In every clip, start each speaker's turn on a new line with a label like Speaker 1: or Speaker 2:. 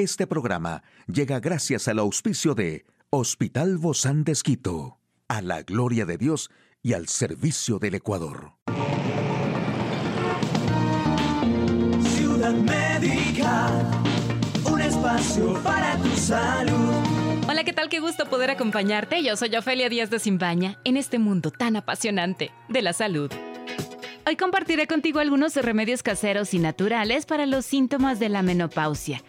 Speaker 1: Este programa llega gracias al auspicio de Hospital Bozán de Esquito, a la gloria de Dios y al servicio del Ecuador.
Speaker 2: Ciudad Médica, un espacio para tu salud.
Speaker 3: Hola, ¿qué tal? Qué gusto poder acompañarte. Yo soy Ofelia Díaz de Simbaña en este mundo tan apasionante de la salud. Hoy compartiré contigo algunos remedios caseros y naturales para los síntomas de la menopausia.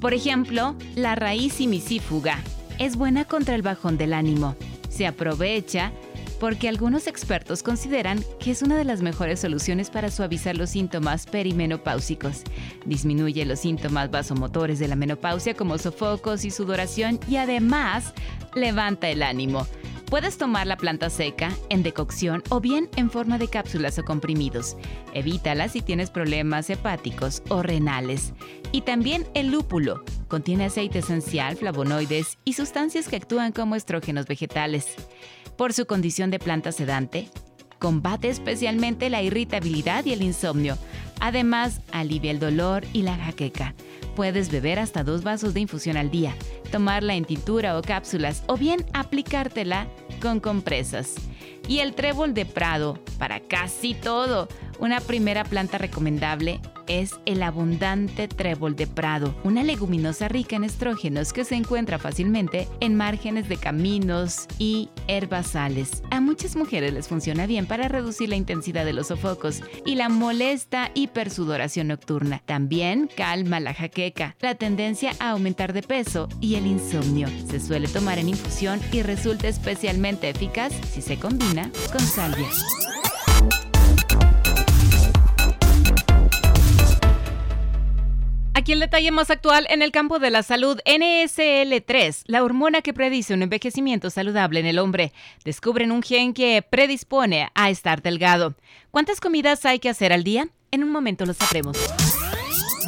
Speaker 3: Por ejemplo, la raíz simicífuga es buena contra el bajón del ánimo. Se aprovecha porque algunos expertos consideran que es una de las mejores soluciones para suavizar los síntomas perimenopáusicos. Disminuye los síntomas vasomotores de la menopausia como sofocos y sudoración y además levanta el ánimo. Puedes tomar la planta seca, en decocción o bien en forma de cápsulas o comprimidos. Evítala si tienes problemas hepáticos o renales. Y también el lúpulo. Contiene aceite esencial, flavonoides y sustancias que actúan como estrógenos vegetales. Por su condición de planta sedante, combate especialmente la irritabilidad y el insomnio. Además, alivia el dolor y la jaqueca. Puedes beber hasta dos vasos de infusión al día, tomarla en tintura o cápsulas o bien aplicártela con compresas. Y el trébol de Prado, para casi todo. Una primera planta recomendable es el abundante trébol de prado, una leguminosa rica en estrógenos que se encuentra fácilmente en márgenes de caminos y herbazales. A muchas mujeres les funciona bien para reducir la intensidad de los sofocos y la molesta hipersudoración nocturna. También calma la jaqueca, la tendencia a aumentar de peso y el insomnio. Se suele tomar en infusión y resulta especialmente eficaz si se combina con salvia. Aquí el detalle más actual en el campo de la salud, NSL3, la hormona que predice un envejecimiento saludable en el hombre. Descubren un gen que predispone a estar delgado. ¿Cuántas comidas hay que hacer al día? En un momento lo sabremos.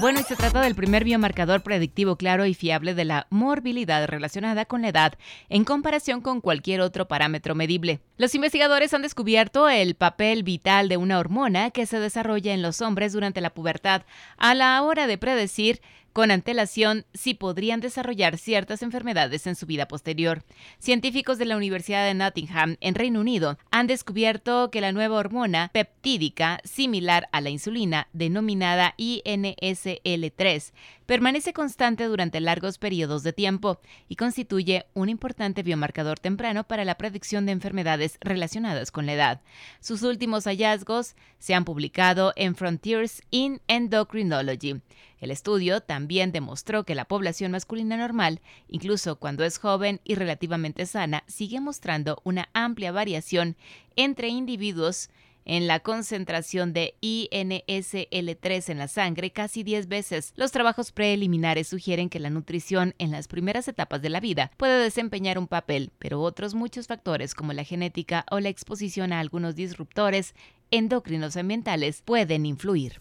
Speaker 3: Bueno, y se trata del primer biomarcador predictivo claro y fiable de la morbilidad relacionada con la edad en comparación con cualquier otro parámetro medible. Los investigadores han descubierto el papel vital de una hormona que se desarrolla en los hombres durante la pubertad a la hora de predecir con antelación si podrían desarrollar ciertas enfermedades en su vida posterior. Científicos de la Universidad de Nottingham, en Reino Unido, han descubierto que la nueva hormona peptídica similar a la insulina, denominada INSL3, permanece constante durante largos periodos de tiempo y constituye un importante biomarcador temprano para la predicción de enfermedades relacionadas con la edad. Sus últimos hallazgos se han publicado en Frontiers in Endocrinology. El estudio también demostró que la población masculina normal, incluso cuando es joven y relativamente sana, sigue mostrando una amplia variación entre individuos en la concentración de INSL3 en la sangre casi 10 veces. Los trabajos preliminares sugieren que la nutrición en las primeras etapas de la vida puede desempeñar un papel, pero otros muchos factores como la genética o la exposición a algunos disruptores endocrinos ambientales pueden influir.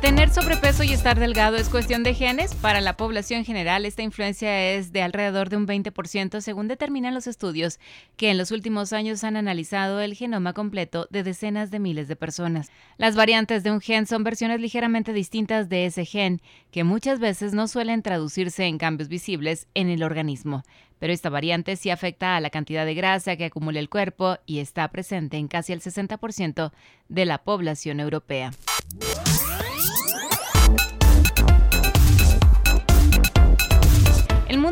Speaker 3: Tener sobrepeso y estar delgado es cuestión de genes. Para la población general, esta influencia es de alrededor de un 20%, según determinan los estudios que en los últimos años han analizado el genoma completo de decenas de miles de personas. Las variantes de un gen son versiones ligeramente distintas de ese gen, que muchas veces no suelen traducirse en cambios visibles en el organismo. Pero esta variante sí afecta a la cantidad de grasa que acumula el cuerpo y está presente en casi el 60% de la población europea.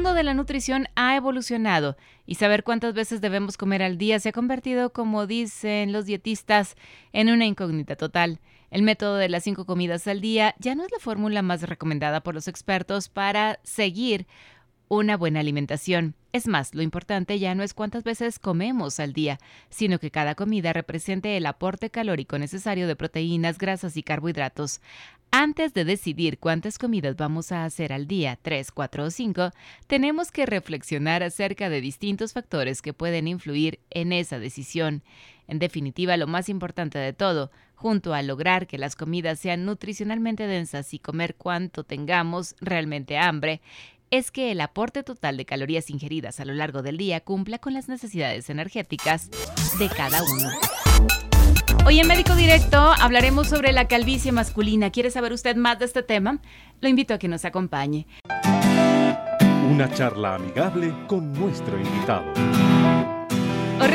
Speaker 3: Mundo de la nutrición ha evolucionado y saber cuántas veces debemos comer al día se ha convertido, como dicen los dietistas, en una incógnita total. El método de las cinco comidas al día ya no es la fórmula más recomendada por los expertos para seguir una buena alimentación. Es más, lo importante ya no es cuántas veces comemos al día, sino que cada comida represente el aporte calórico necesario de proteínas, grasas y carbohidratos. Antes de decidir cuántas comidas vamos a hacer al día, 3, 4 o 5, tenemos que reflexionar acerca de distintos factores que pueden influir en esa decisión. En definitiva, lo más importante de todo, junto a lograr que las comidas sean nutricionalmente densas y comer cuanto tengamos realmente hambre, es que el aporte total de calorías ingeridas a lo largo del día cumpla con las necesidades energéticas de cada uno. Hoy en Médico Directo hablaremos sobre la calvicie masculina. ¿Quiere saber usted más de este tema? Lo invito a que nos acompañe.
Speaker 4: Una charla amigable con nuestro invitado.
Speaker 3: Hoy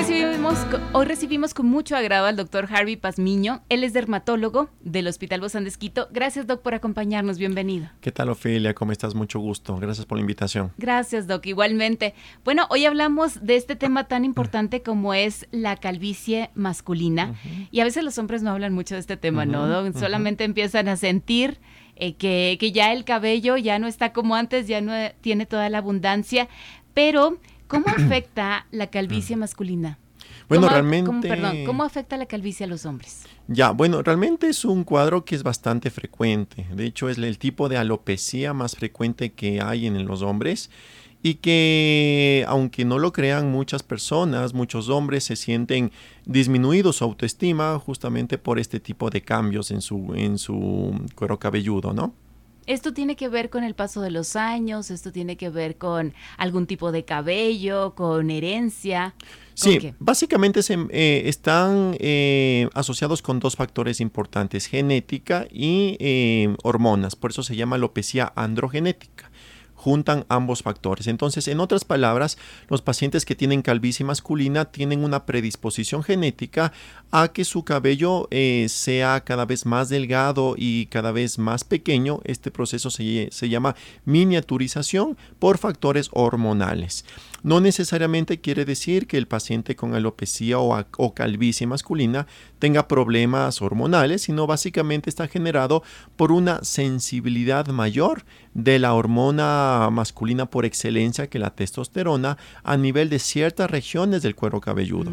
Speaker 3: recibimos, hoy recibimos con mucho agrado al doctor Harvey Pazmiño. Él es dermatólogo del Hospital Bozán de Esquito. Gracias, doc, por acompañarnos. Bienvenido.
Speaker 5: ¿Qué tal, Ofelia? ¿Cómo estás? Mucho gusto. Gracias por la invitación.
Speaker 3: Gracias, doc. Igualmente. Bueno, hoy hablamos de este tema tan importante como es la calvicie masculina. Y a veces los hombres no hablan mucho de este tema, ¿no, doc? Solamente empiezan a sentir eh, que, que ya el cabello ya no está como antes, ya no tiene toda la abundancia. Pero ¿Cómo afecta la calvicie masculina?
Speaker 5: Bueno, realmente...
Speaker 3: ¿cómo, perdón, ¿cómo afecta la calvicie a los hombres?
Speaker 5: Ya, bueno, realmente es un cuadro que es bastante frecuente. De hecho, es el tipo de alopecia más frecuente que hay en los hombres y que, aunque no lo crean muchas personas, muchos hombres se sienten disminuidos su autoestima justamente por este tipo de cambios en su, en su cuero cabelludo, ¿no?
Speaker 3: Esto tiene que ver con el paso de los años, esto tiene que ver con algún tipo de cabello, con herencia.
Speaker 5: Sí, básicamente se, eh, están eh, asociados con dos factores importantes, genética y eh, hormonas, por eso se llama alopecia androgenética juntan ambos factores. Entonces, en otras palabras, los pacientes que tienen calvicie masculina tienen una predisposición genética a que su cabello eh, sea cada vez más delgado y cada vez más pequeño. Este proceso se, se llama miniaturización por factores hormonales. No necesariamente quiere decir que el paciente con alopecia o, o, calvicie masculina tenga problemas hormonales, sino básicamente está generado por una sensibilidad mayor de la hormona masculina por excelencia que la testosterona a nivel de ciertas regiones del cuero cabelludo.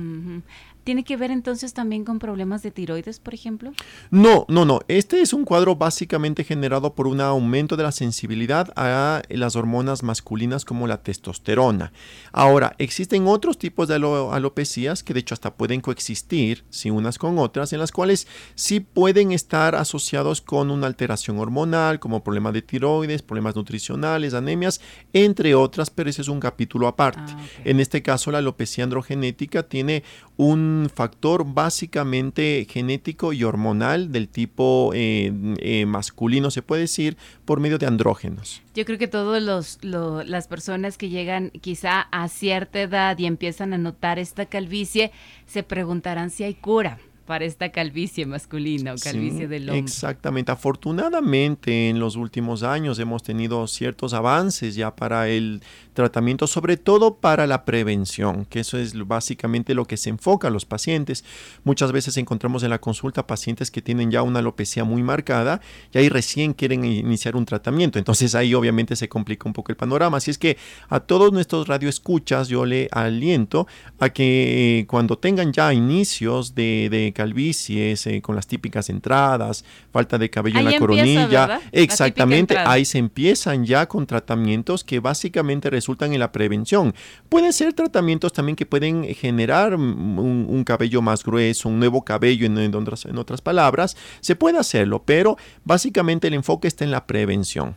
Speaker 3: ¿Tiene que ver entonces también con problemas de tiroides, por ejemplo?
Speaker 5: No, no, no. Este es un cuadro básicamente generado por un aumento de la sensibilidad a las hormonas masculinas como la testosterona. Ahora, existen otros tipos de alopecias que de hecho hasta pueden coexistir, si unas con otras, en las cuales sí pueden estar asociados con una alteración hormonal, como problemas de tiroides, problemas nutricionales, anemias, entre otras, pero ese es un capítulo aparte. Ah, en este caso, la alopecia androgenética tiene un factor básicamente genético y hormonal del tipo eh, eh, masculino, se puede decir, por medio de andrógenos.
Speaker 3: Yo creo que todas las personas que llegan quizá a cierta edad y empiezan a notar esta calvicie se preguntarán si hay cura para esta calvicie masculina o calvicie del hombre.
Speaker 5: Exactamente. Afortunadamente en los últimos años hemos tenido ciertos avances ya para el tratamiento, sobre todo para la prevención, que eso es básicamente lo que se enfoca a los pacientes. Muchas veces encontramos en la consulta pacientes que tienen ya una alopecia muy marcada y ahí recién quieren iniciar un tratamiento. Entonces ahí obviamente se complica un poco el panorama. Así es que a todos nuestros radioescuchas yo le aliento a que cuando tengan ya inicios de, de calvicies, eh, con las típicas entradas, falta de cabello en la coronilla. Exactamente, ahí se empiezan ya con tratamientos que básicamente resultan en la prevención. Pueden ser tratamientos también que pueden generar un, cabello más grueso, un nuevo cabello en, otras, en otras palabras. Se puede hacerlo, pero básicamente el enfoque está en la prevención.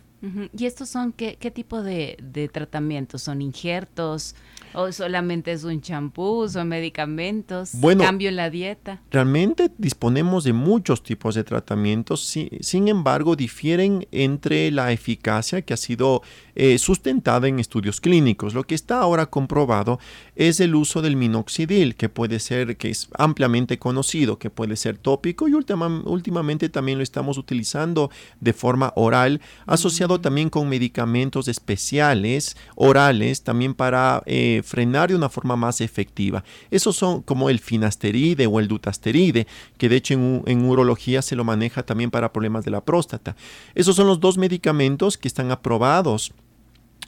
Speaker 3: ¿Y estos son qué, tipo de, de, tratamientos? ¿Son injertos? ¿O solamente es un champú? ¿Son medicamentos?
Speaker 5: Bueno,
Speaker 3: ¿Cambio en la dieta?
Speaker 5: Realmente disponemos de muchos tipos de tratamientos. sin embargo, difieren entre la eficacia que ha sido eh, sustentada en estudios clínicos. Lo que está ahora comprobado es el uso del minoxidil, que puede ser, que es ampliamente conocido, que puede ser tópico y últimamente también lo estamos utilizando de forma oral, asociado también con medicamentos especiales orales también para eh, frenar de una forma más efectiva. Esos son como el finasteride o el dutasteride, que de hecho en, en urología se lo maneja también para problemas de la próstata. Esos son los dos medicamentos que están aprobados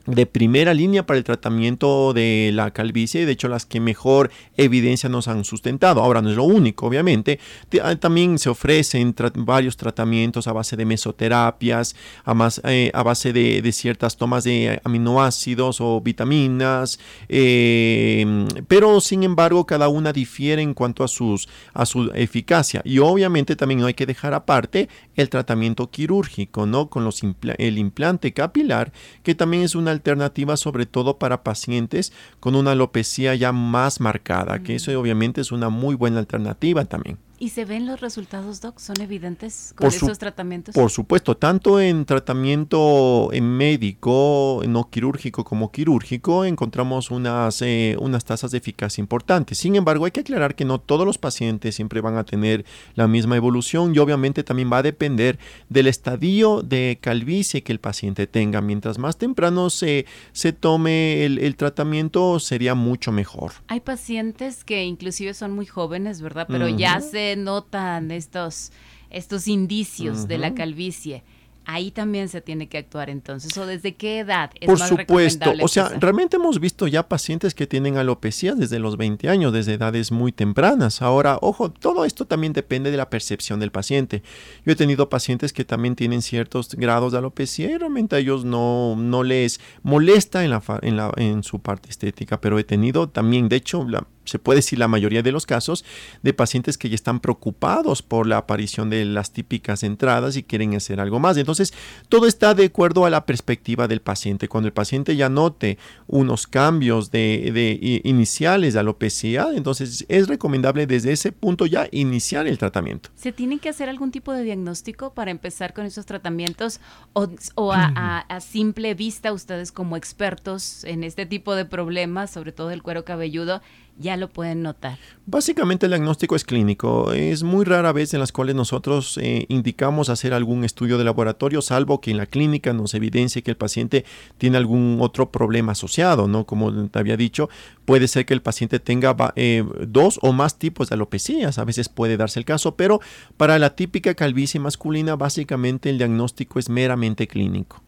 Speaker 5: de primera línea para el tratamiento de la calvicie de hecho las que mejor evidencia nos han sustentado. Ahora no es lo único, obviamente. Ah, también se ofrecen varios tratamientos a base de mesoterapias, a, más, eh, a base de, ciertas tomas de aminoácidos o vitaminas, eh, pero sin embargo cada una difiere en cuanto a, sus, a su eficacia. Y obviamente también no hay que dejar aparte el tratamiento quirúrgico, ¿no? Con los el implante capilar, que también es una alternativa sobre todo para pacientes con una alopecia ya más marcada, que eso obviamente es una muy buena alternativa también.
Speaker 3: ¿Y se ven los resultados, Doc? ¿Son evidentes con esos tratamientos?
Speaker 5: Por supuesto, tanto en tratamiento en médico, no quirúrgico como quirúrgico, encontramos unas, eh, unas tasas de eficacia importantes. Sin embargo, hay que aclarar que no todos los pacientes siempre van a tener la misma evolución y obviamente también va a depender del estadio de calvicie que el paciente tenga. Mientras más temprano se, se tome el, tratamiento, sería mucho mejor.
Speaker 3: Hay pacientes que inclusive son muy jóvenes, ¿verdad? Pero ya se notan estos, estos indicios de la calvicie ahí también se tiene que actuar entonces, o desde qué edad
Speaker 5: es Por supuesto, o sea, realmente hemos visto ya pacientes que tienen alopecia desde los 20 años, desde edades muy tempranas. Ahora, ojo, todo esto también depende de la percepción del paciente. Yo he tenido pacientes que también tienen ciertos grados de alopecia y realmente a ellos no, no les molesta en, la, en, la, en su parte estética, pero he tenido también, de hecho, la, se puede decir la mayoría de los casos, de pacientes que ya están preocupados por la aparición de las típicas entradas y quieren hacer algo más. Entonces, todo está de acuerdo a la perspectiva del paciente. Cuando el paciente ya note unos cambios de, iniciales de alopecia, entonces es recomendable desde ese punto ya iniciar el tratamiento.
Speaker 3: ¿Se tiene que hacer algún tipo de diagnóstico para empezar con esos tratamientos o, a simple vista ustedes como expertos en este tipo de problemas, sobre todo el cuero cabelludo, ya lo pueden notar?
Speaker 5: Básicamente el diagnóstico es clínico. Es muy rara vez en las cuales nosotros eh, indicamos hacer algún estudio de laboratorio, salvo que en la clínica nos evidencie que el paciente tiene algún otro problema asociado, ¿no? Como te había dicho, puede ser que el paciente tenga eh, dos o más tipos de alopecias, a veces puede darse el caso, pero para la típica calvicie masculina, básicamente el diagnóstico es meramente clínico.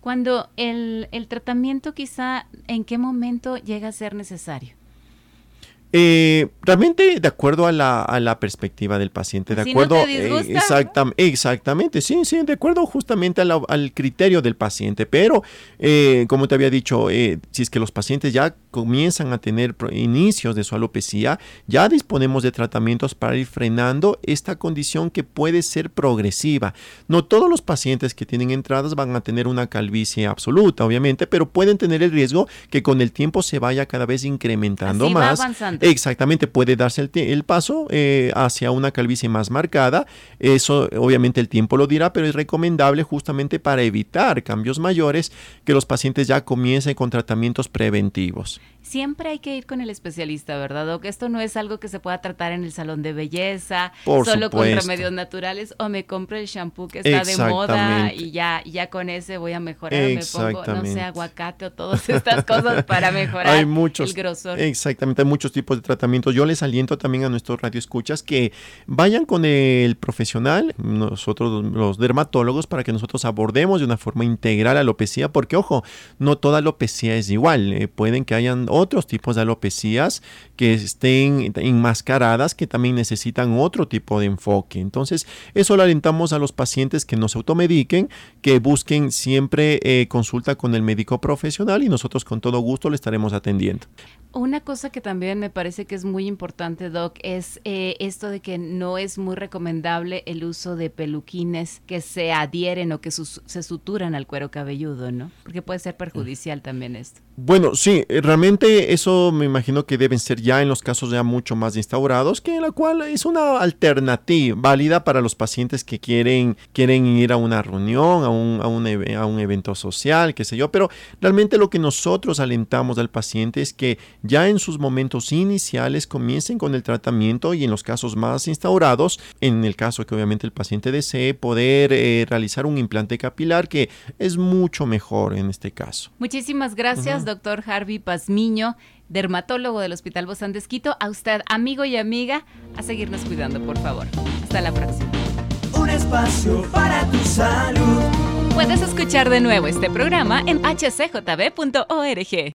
Speaker 3: Cuando el, el tratamiento quizá, ¿en qué momento llega a ser necesario?
Speaker 5: Eh, realmente de acuerdo a la, a la, perspectiva del paciente, de acuerdo
Speaker 3: eh,
Speaker 5: exactamente, sí, sí, de acuerdo justamente al criterio del paciente, pero eh, como te había dicho, eh, si es que los pacientes ya comienzan a tener inicios de su alopecia, ya disponemos de tratamientos para ir frenando esta condición que puede ser progresiva. No todos los pacientes que tienen entradas van a tener una calvicie absoluta, obviamente, pero pueden tener el riesgo que con el tiempo se vaya cada vez incrementando más. Exactamente, puede darse el, paso eh, hacia una calvicie más marcada. Eso obviamente el tiempo lo dirá, pero es recomendable justamente para evitar cambios mayores que los pacientes ya comiencen con tratamientos preventivos
Speaker 3: siempre hay que ir con el especialista, ¿verdad? O que esto no es algo que se pueda tratar en el salón de belleza, solo con remedios naturales, o me compro el shampoo que está de moda y ya, ya con ese voy a mejorar, me pongo, no sé, aguacate o todas estas cosas para mejorar
Speaker 5: hay muchos,
Speaker 3: el grosor.
Speaker 5: Exactamente, hay muchos tipos de tratamientos. Yo les aliento también a nuestros radioescuchas que vayan con el profesional, nosotros los dermatólogos, para que nosotros abordemos de una forma integral la alopecia, porque ojo, no toda alopecia es igual, eh, pueden que hayan otros tipos de alopecias que estén enmascaradas que también necesitan otro tipo de enfoque. Entonces, eso lo alentamos a los pacientes que no se automediquen, que busquen siempre eh, consulta con el médico profesional y nosotros con todo gusto le estaremos atendiendo.
Speaker 3: Una cosa que también me parece que es muy importante, Doc, es eh, esto de que no es muy recomendable el uso de peluquines que se adhieren o que se suturan al cuero cabelludo, ¿no? Porque puede ser perjudicial también esto.
Speaker 5: Bueno, sí, eh, realmente eso me imagino que deben ser ya en los casos ya mucho más instaurados, que la cual es una alternativa válida para los pacientes que quieren, quieren ir a una reunión, a un, a, un, a un evento social, qué sé yo, pero realmente lo que nosotros alentamos al paciente es que ya en sus momentos iniciales comiencen con el tratamiento y en los casos más instaurados, en el caso que obviamente el paciente desee, poder eh, realizar un implante capilar que es mucho mejor en este caso.
Speaker 3: Muchísimas gracias doctor Harvey Pazmiño, dermatólogo del Hospital Bozán de A usted, amigo y amiga, a seguirnos cuidando, por favor. Hasta la próxima.
Speaker 2: Un espacio para tu salud.
Speaker 3: Puedes escuchar de nuevo este programa en hcjb.org.